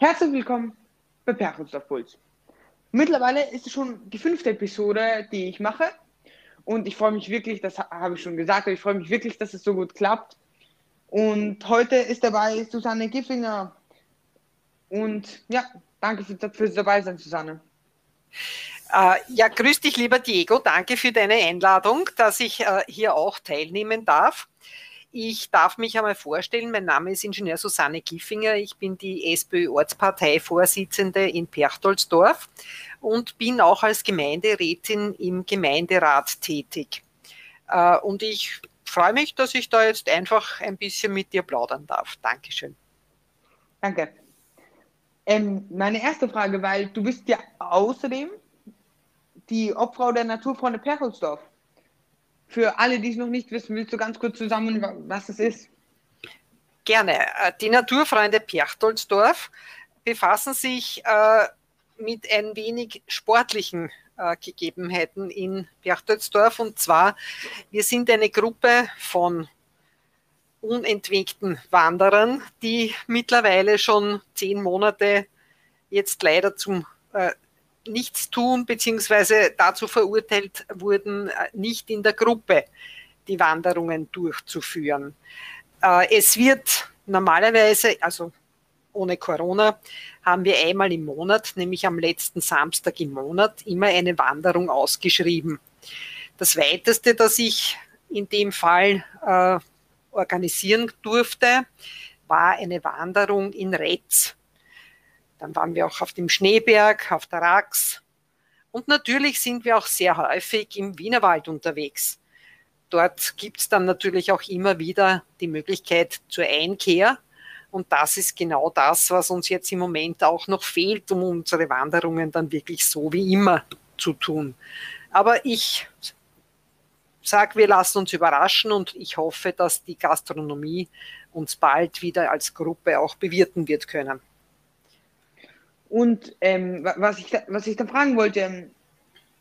Herzlich willkommen bei Perchelsdorf Puls. Mittlerweile ist es schon die fünfte Episode, die ich mache. Und ich freue mich wirklich, das habe ich schon gesagt, aber ich freue mich wirklich, dass es so gut klappt. Und heute ist dabei Susanne Giffinger. Und ja, danke für, fürs dabei sein, Susanne. Äh, ja, grüß dich, lieber Diego. Danke für deine Einladung, dass ich äh, hier auch teilnehmen darf. Ich darf mich einmal vorstellen. Mein Name ist Ingenieur Susanne Giffinger. Ich bin die SPÖ-Ortsparteivorsitzende in Perchtoldsdorf und bin auch als Gemeinderätin im Gemeinderat tätig. Äh, und ich freue mich, dass ich da jetzt einfach ein bisschen mit dir plaudern darf. Dankeschön. Danke. Ähm, meine erste Frage, weil du bist ja außerdem die Obfrau der Naturfreunde Perchelsdorf. Für alle, die es noch nicht wissen, willst du ganz kurz zusammen, was es ist? Gerne. Äh, die Naturfreunde Perchtoldsdorf befassen sich äh, mit ein wenig sportlichen äh, Gegebenheiten in Perchtoldsdorf. Und zwar, wir sind eine Gruppe von unentwegten Wanderern, die mittlerweile schon zehn Monate jetzt leider zum äh, nichts tun, beziehungsweise dazu verurteilt wurden, äh, nicht in der Gruppe die Wanderungen durchzuführen. Äh, es wird normalerweise, also ohne Corona, haben wir einmal im Monat, nämlich am letzten Samstag im Monat, immer eine Wanderung ausgeschrieben. Das weiteste, das ich in dem Fall äh, organisieren durfte, war eine Wanderung in Retz. Dann waren wir auch auf dem Schneeberg, auf der Rax. Und natürlich sind wir auch sehr häufig im Wienerwald unterwegs. Dort gibt es dann natürlich auch immer wieder die Möglichkeit zur Einkehr. Und das ist genau das, was uns jetzt im Moment auch noch fehlt, um unsere Wanderungen dann wirklich so wie immer zu tun. Aber ich sage, wir lassen uns überraschen und ich hoffe, dass die Gastronomie uns bald wieder als Gruppe auch bewirten wird können. Und ähm, was, ich, was ich da fragen wollte, ähm,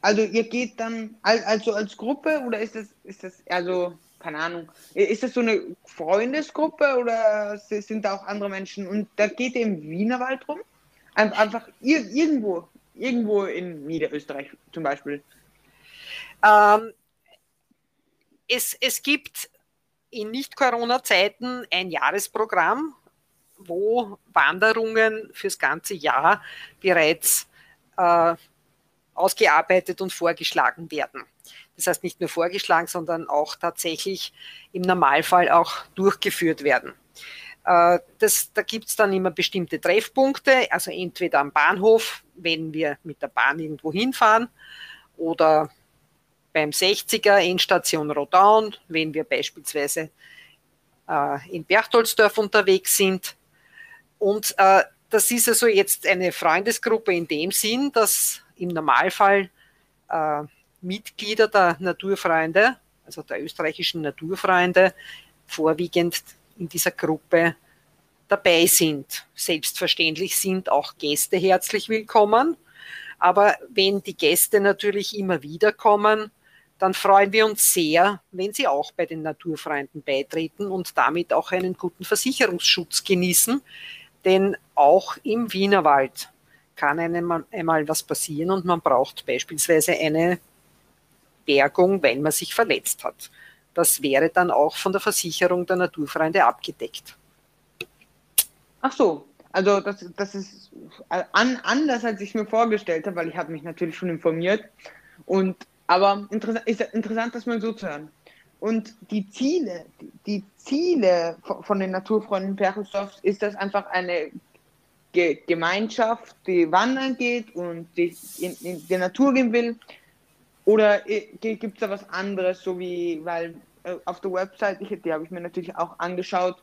also ihr geht dann also als Gruppe oder ist das, ist das also, keine Ahnung, ist das so eine Freundesgruppe oder sind da auch andere Menschen und da geht ihr im Wienerwald rum? Einfach irgendwo, irgendwo in Niederösterreich zum Beispiel. Ähm, es, es gibt in Nicht-Corona-Zeiten ein Jahresprogramm, wo Wanderungen fürs ganze Jahr bereits äh, ausgearbeitet und vorgeschlagen werden. Das heißt nicht nur vorgeschlagen, sondern auch tatsächlich im Normalfall auch durchgeführt werden. Äh, das, da gibt es dann immer bestimmte Treffpunkte, also entweder am Bahnhof, wenn wir mit der Bahn irgendwo hinfahren, oder beim 60er Endstation Rodaun, wenn wir beispielsweise äh, in Berchtoldsdorf unterwegs sind. Und äh, das ist also jetzt eine Freundesgruppe in dem Sinn, dass im Normalfall äh, Mitglieder der Naturfreunde, also der österreichischen Naturfreunde, vorwiegend in dieser Gruppe dabei sind. Selbstverständlich sind auch Gäste herzlich willkommen. Aber wenn die Gäste natürlich immer wieder kommen, dann freuen wir uns sehr, wenn Sie auch bei den Naturfreunden beitreten und damit auch einen guten Versicherungsschutz genießen, denn auch im Wienerwald kann einem einmal was passieren und man braucht beispielsweise eine Bergung, weil man sich verletzt hat. Das wäre dann auch von der Versicherung der Naturfreunde abgedeckt. Ach so, also das, das ist an, anders, als ich mir vorgestellt habe, weil ich habe mich natürlich schon informiert. Und aber interessant, ist interessant, das mal so zu hören. Und die Ziele, die, Ziele von den Naturfreunden Perchelsdorfs ist das einfach eine Ge Gemeinschaft, die wandern geht und die in, in die Natur gehen will? Oder äh, gibt es da was anderes, so wie, weil äh, auf der Website, ich, die habe ich mir natürlich auch angeschaut,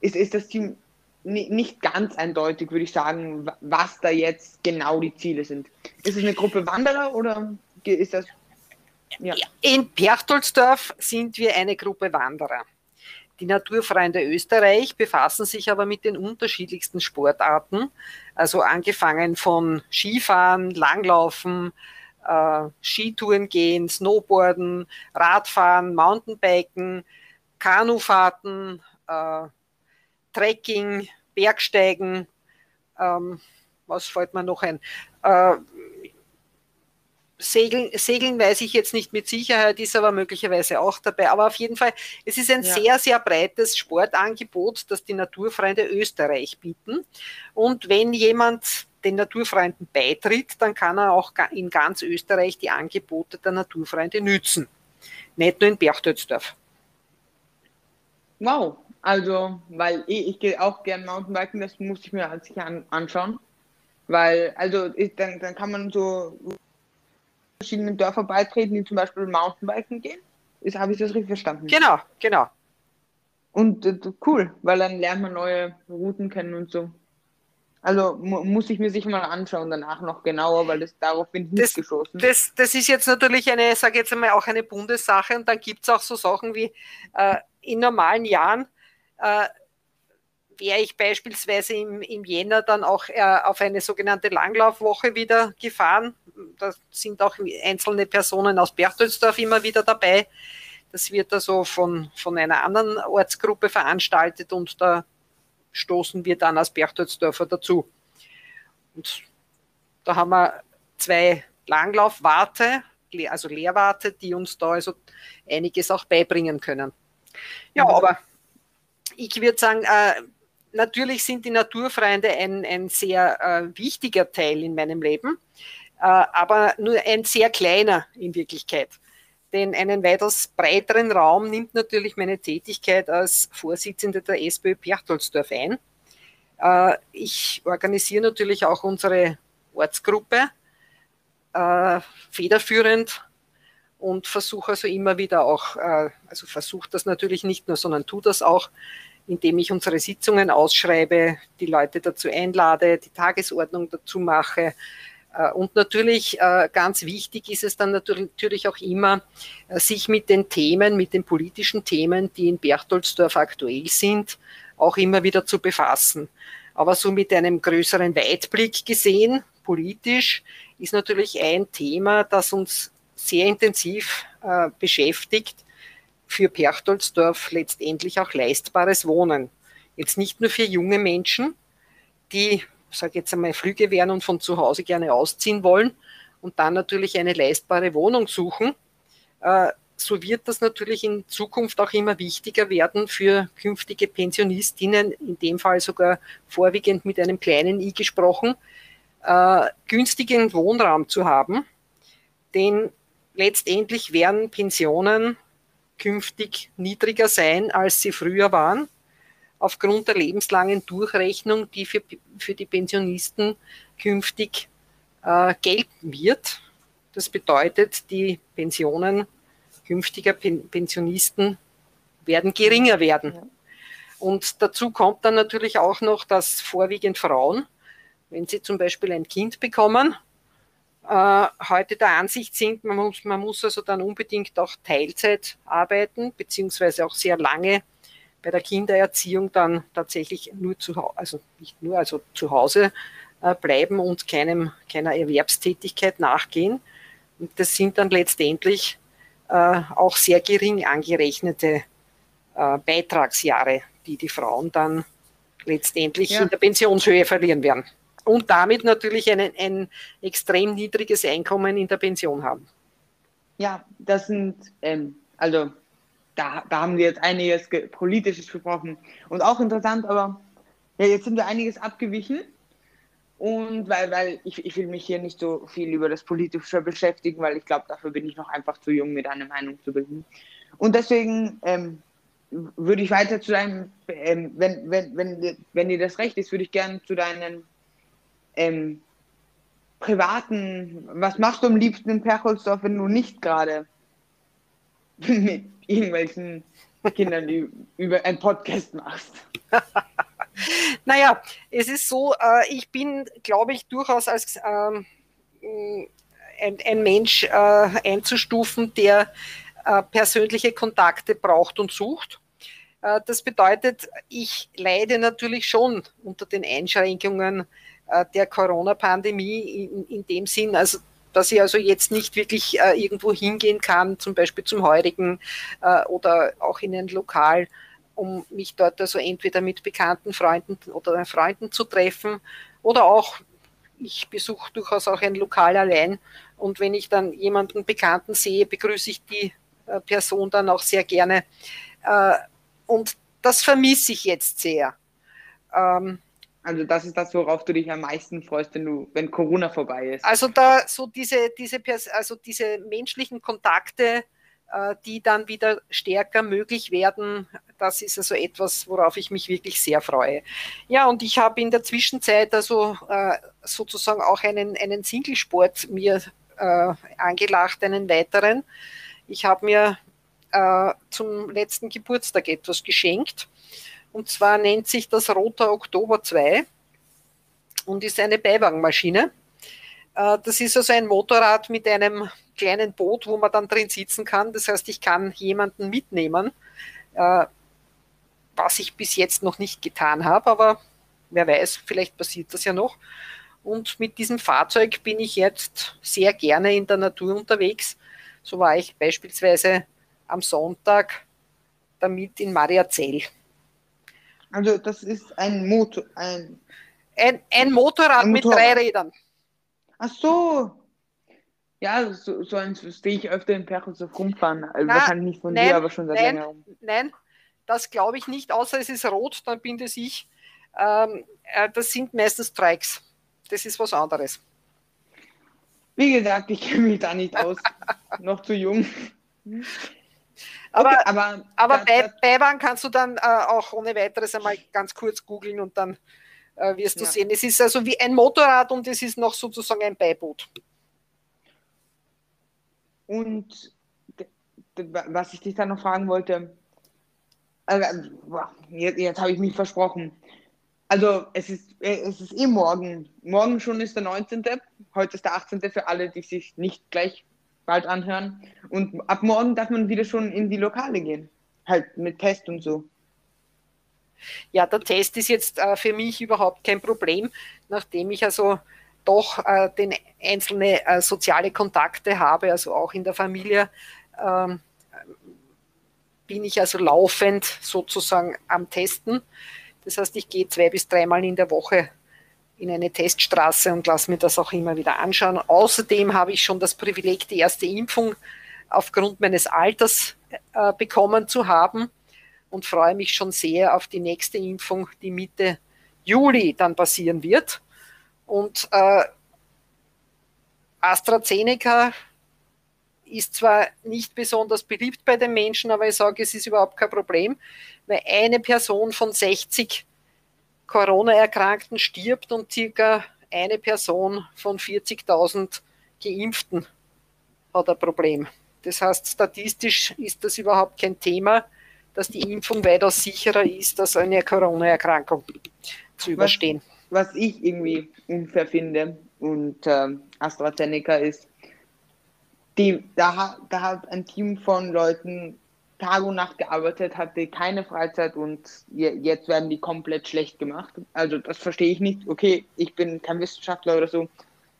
ist, ist das Team nicht ganz eindeutig, würde ich sagen, was da jetzt genau die Ziele sind. Ist es eine Gruppe Wanderer oder ist das ja. In Perchtoldsdorf sind wir eine Gruppe Wanderer. Die Naturfreunde Österreich befassen sich aber mit den unterschiedlichsten Sportarten, also angefangen von Skifahren, Langlaufen, äh, Skitouren gehen, Snowboarden, Radfahren, Mountainbiken, Kanufahrten, äh, Trekking, Bergsteigen Ähm, was fällt mir noch ein? Äh, Segeln, Segeln weiß ich jetzt nicht mit Sicherheit, ist aber möglicherweise auch dabei. Aber auf jeden Fall, es ist ein ja. sehr, sehr breites Sportangebot, das die Naturfreunde Österreich bieten. Und wenn jemand den Naturfreunden beitritt, dann kann er auch in ganz Österreich die Angebote der Naturfreunde nützen. Nicht nur in Berchtoldsdorf. Wow, also, weil ich, ich gehe auch gern Mountainbiken, das muss ich mir halt sicher an, anschauen. Weil, also, ich, dann, dann kann man so verschiedenen Dörfer beitreten, die zum Beispiel Mountainbiken gehen. Ist, habe ich das richtig verstanden? Genau, genau. Und äh, cool, weil dann lernt man neue Routen kennen und so. Also mu muss ich mir sicher mal anschauen danach noch genauer, weil das darauf bin ich nicht das, geschossen. Das, das ist jetzt natürlich eine, sage jetzt einmal, auch eine Bundessache und dann gibt es auch so Sachen wie äh, in normalen Jahren äh, wäre ich beispielsweise im, im Jänner dann auch äh, auf eine sogenannte Langlaufwoche wieder gefahren. Da sind auch einzelne Personen aus Berchtoldsdorf immer wieder dabei. Das wird also von, von einer anderen Ortsgruppe veranstaltet und da stoßen wir dann als Berchtoldsdorfer dazu. Und da haben wir zwei Langlaufwarte, also Lehrwarte, die uns da also einiges auch beibringen können. Ja, aber ich würde sagen, äh, natürlich sind die Naturfreunde ein, ein sehr äh, wichtiger Teil in meinem Leben, äh, aber nur ein sehr kleiner in Wirklichkeit. Denn einen weitaus breiteren Raum nimmt natürlich meine Tätigkeit als Vorsitzende der SPÖ Berchtoldsdorf ein. Äh, ich organisiere natürlich auch unsere Ortsgruppe äh, federführend und versuche also immer wieder auch, äh, also versuche das natürlich nicht nur, sondern tue das auch, indem ich unsere Sitzungen ausschreibe, die Leute dazu einlade, die Tagesordnung dazu mache. Äh, und natürlich äh, ganz wichtig ist es dann natürlich auch immer, äh, sich mit den Themen, mit den politischen Themen, die in Berchtoldsdorf aktuell sind, auch immer wieder zu befassen. Aber so mit einem größeren Weitblick gesehen, politisch, ist natürlich ein Thema, das uns sehr intensiv beschäftigt, für Perchtoldsdorf letztendlich auch leistbares Wohnen. Jetzt nicht nur für junge Menschen, die, sage jetzt einmal, Flüge werden und von zu Hause gerne ausziehen wollen und dann natürlich eine leistbare Wohnung suchen. Äh, so wird das natürlich in Zukunft auch immer wichtiger werden für künftige Pensionistinnen, in dem Fall sogar vorwiegend mit einem kleinen i gesprochen, äh, günstigen Wohnraum zu haben. Denn letztendlich werden Pensionen künftig niedriger sein, als sie früher waren, aufgrund der lebenslangen Durchrechnung, die für, für die Pensionisten künftig äh, gelten wird. Das bedeutet, die Pensionen künftiger Pen Pensionisten werden geringer werden. Und dazu kommt dann natürlich auch noch, dass vorwiegend Frauen, wenn sie zum Beispiel ein Kind bekommen, äh, heute der Ansicht sind, man muss, man muss also dann unbedingt auch Teilzeit arbeiten, beziehungsweise auch sehr lange bei der Kindererziehung dann tatsächlich nur zu Hause, also nicht nur, also zu Hause äh, bleiben und keinem, keiner Erwerbstätigkeit nachgehen. Und das sind dann letztendlich äh, auch sehr gering angerechnete äh, Beitragsjahre, die die Frauen dann letztendlich ja. in der Pensionshöhe verlieren werden und damit natürlich ein, ein extrem niedriges Einkommen in der Pension haben. Ja, das sind, ähm, also da, da haben wir jetzt einiges ge Politisches gesprochen und auch interessant, aber ja, jetzt sind wir einiges abgewichen und weil, weil ich, ich will mich hier nicht so viel über das Politische beschäftigen, weil ich glaube, dafür bin ich noch einfach zu jung, mir eine Meinung zu bilden. Und deswegen ähm, würde ich weiter zu deinem, ähm, wenn, wenn, wenn, wenn dir das recht ist, würde ich gerne zu deinen ähm, privaten, was machst du am liebsten in Percholsdorf, wenn du nicht gerade mit irgendwelchen Kindern über einen Podcast machst? naja, es ist so, äh, ich bin, glaube ich, durchaus als ähm, ein, ein, Mensch äh, einzustufen, der äh, persönliche Kontakte braucht und sucht. Äh, das bedeutet, ich leide natürlich schon unter den Einschränkungen der Corona-Pandemie in, in, dem Sinn, also dass ich also jetzt nicht wirklich äh, irgendwo hingehen kann, zum Beispiel zum Heurigen äh, oder auch in ein Lokal, um mich dort also entweder mit bekannten Freunden oder Freunden zu treffen Oder auch, ich besuche durchaus auch ein Lokal allein und wenn ich dann jemanden Bekannten sehe, begrüße ich die äh, Person dann auch sehr gerne. Äh, und das vermisse ich jetzt sehr. Ähm, also das ist das, worauf du dich am meisten freust, wenn du, wenn Corona vorbei ist. Also da so diese, diese, also diese menschlichen Kontakte, äh, die dann wieder stärker möglich werden, das ist also etwas, worauf ich mich wirklich sehr freue. Ja, und ich habe in der Zwischenzeit also äh, sozusagen auch einen, einen Singlesport mir äh, angelacht, einen weiteren. Ich habe mir äh, zum letzten Geburtstag etwas geschenkt. Und zwar nennt sich das Roter Oktober 2 und ist eine Beiwagenmaschine. Äh, das ist also ein Motorrad mit einem kleinen Boot, wo man dann drin sitzen kann. Das heißt, ich kann jemanden mitnehmen, äh, was ich bis jetzt noch nicht getan habe, aber wer weiß, vielleicht passiert das ja noch. Und mit diesem Fahrzeug bin ich jetzt sehr gerne in der Natur unterwegs. So war ich beispielsweise am Sonntag damit in Mariazell. Also das ist ein Motor, ein, ein, ein Motorrad ein mit drei Rädern. Ach so. Ja, so, so ein sehe ich öfter in Perchelshof rumfahren. Also Na, wahrscheinlich nicht von nein, dir, aber schon seit nein, länger Nein, das glaube ich nicht, außer es ist rot, dann bin das ich. Ähm, äh, das sind meistens Trikes. Das ist was anderes. Wie gesagt, ich kenne mich da nicht aus. Noch zu jung. Aber, okay, aber, aber das, bei, Beiwagen kannst du dann äh, auch ohne weiteres einmal ganz kurz googeln und dann äh, wirst du ja. sehen. Es ist also wie ein Motorrad und es ist noch sozusagen ein Beiboot. Und was ich dich dann noch fragen wollte, also, jetzt, jetzt habe ich mich versprochen. Also es ist, es ist eh morgen. Morgen schon ist der 19. Heute ist der 18. für alle, die sich nicht gleich bald anhören. Und ab morgen darf man wieder schon in die Lokale gehen. Halt mit Test und so. Ja, der Test ist jetzt äh, für mich überhaupt kein Problem, nachdem ich also doch äh, den einzelne äh, soziale Kontakte habe, also auch in der Familie ähm, bin ich also laufend sozusagen am Testen. Das heißt, ich gehe zwei bis dreimal in der Woche in eine Teststraße und lasse mir das auch immer wieder anschauen. Außerdem habe ich schon das Privileg, die erste Impfung aufgrund meines Alters äh, bekommen zu haben und freue mich schon sehr auf die nächste Impfung, die Mitte Juli dann passieren wird. Und äh, AstraZeneca ist zwar nicht besonders beliebt bei den Menschen, aber ich sage, es ist überhaupt kein Problem, weil eine Person von 60 Corona-Erkrankten stirbt und circa eine Person von 40.000 Geimpften hat ein Problem. Das heißt, statistisch ist das überhaupt kein Thema, dass die Impfung weitaus sicherer ist, als eine Corona-Erkrankung zu überstehen. Was, was, ich irgendwie unfair finde und äh, AstraZeneca ist, die, da, da hat ein Team von Leuten Tag und Nacht gearbeitet, hatte keine Freizeit und jetzt werden die komplett schlecht gemacht. Also das verstehe ich nicht. Okay, ich bin kein Wissenschaftler oder so.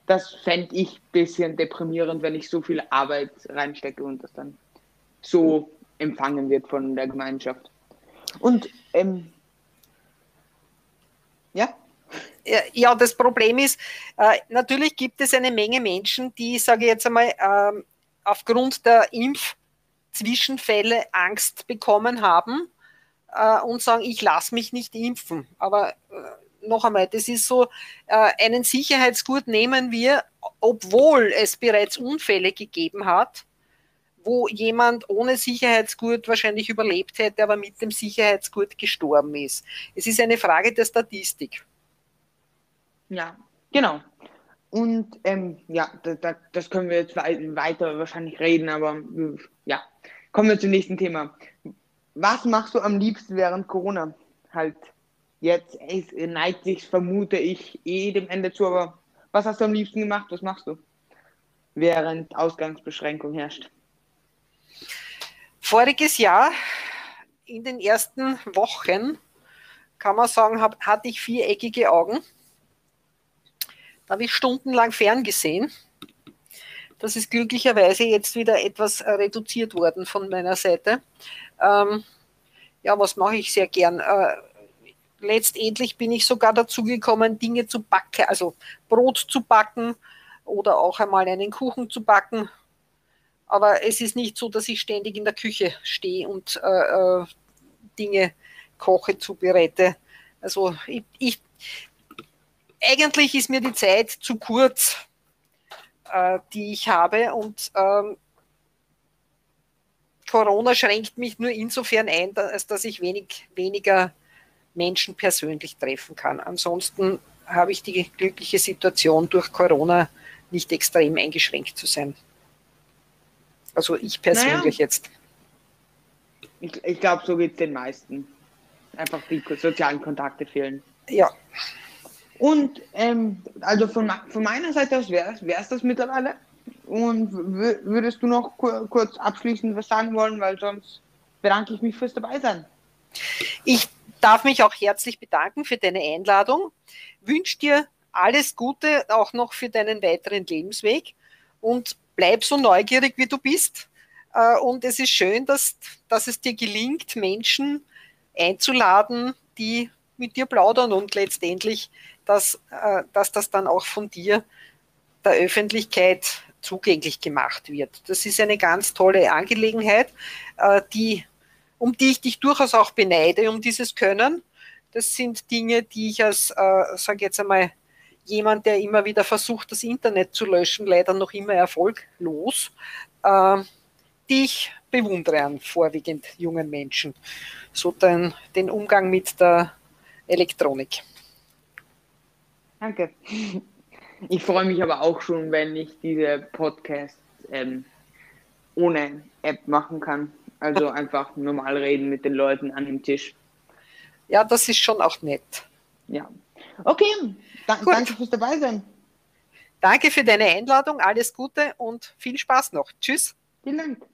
Das fände ich ein bisschen deprimierend, wenn ich so viel Arbeit reinstecke und das dann so empfangen wird von der Gemeinschaft. Und ähm, ja. Ja, das Problem ist, äh, natürlich gibt es eine Menge Menschen, die, sage ich jetzt einmal, äh, aufgrund der Impf- Zwischenfälle Angst bekommen haben äh, und sagen, ich lasse mich nicht impfen. Aber äh, noch einmal, das ist so, äh, einen Sicherheitsgurt nehmen wir, obwohl es bereits Unfälle gegeben hat, wo jemand ohne Sicherheitsgurt wahrscheinlich überlebt hätte, aber mit dem Sicherheitsgurt gestorben ist. Es ist eine Frage der Statistik. Ja, genau. Und ähm, ja, da, das können wir jetzt weiter wahrscheinlich reden, aber ja, kommen wir zum nächsten Thema. Was machst du am liebsten während Corona? Halt, jetzt es neigt sich, vermute ich, eh dem Ende zu, aber was hast du am liebsten gemacht? Was machst du? Während Ausgangsbeschränkung herrscht. Voriges Jahr, in den ersten Wochen, kann man sagen, hab, hatte ich viereckige Augen da habe ich stundenlang ferngesehen. Das ist glücklicherweise jetzt wieder etwas äh, reduziert worden von meiner Seite. Ähm, ja, was mache ich sehr gern? Äh, letztendlich bin ich sogar dazu gekommen, Dinge zu backen, also Brot zu backen oder auch einmal einen Kuchen zu backen. Aber es ist nicht so, dass ich ständig in der Küche stehe und äh, äh Dinge koche, zubereite. Also ich, ich, eigentlich ist mir die Zeit zu kurz, äh, die ich habe und ähm, Corona schränkt mich nur insofern ein, als dass ich wenig, weniger Menschen persönlich treffen kann. Ansonsten habe ich die glückliche Situation, durch Corona nicht extrem eingeschränkt zu sein. Also ich persönlich naja. jetzt. Ich, ich glaube, so geht es den meisten. Einfach die sozialen Kontakte fehlen. Ja. Und ähm, also von, von meiner Seite aus wäre es das mittlerweile. Und würdest du noch kurz abschließend was sagen wollen, weil sonst bedanke ich mich fürs Dabeisein. Ich darf mich auch herzlich bedanken für deine Einladung. Wünsche dir alles Gute auch noch für deinen weiteren Lebensweg und bleib so neugierig, wie du bist. Äh, und es ist schön, dass, dass es dir gelingt, Menschen einzuladen, die mit dir plaudern und letztendlich, dass, äh, dass das dann auch von dir der Öffentlichkeit zugänglich gemacht wird. Das ist eine ganz tolle Angelegenheit, äh, die, um die ich dich durchaus auch beneide, um dieses Können. Das sind Dinge, die ich als, äh, sage jetzt einmal, jemand, der immer wieder versucht, das Internet zu löschen, leider noch immer erfolglos, die ich bewundere an vorwiegend jungen Menschen. So den, den Umgang mit der Elektronik. Danke. Ich freue mich aber auch schon, wenn ich diese Podcast ähm, ohne App machen kann. Also einfach normal reden mit den Leuten an dem Tisch. Ja, das ist schon auch nett. Ja. Okay, da, danke fürs Dabeisein. Danke für deine Einladung, alles Gute und viel Spaß noch. Tschüss. Vielen Dank.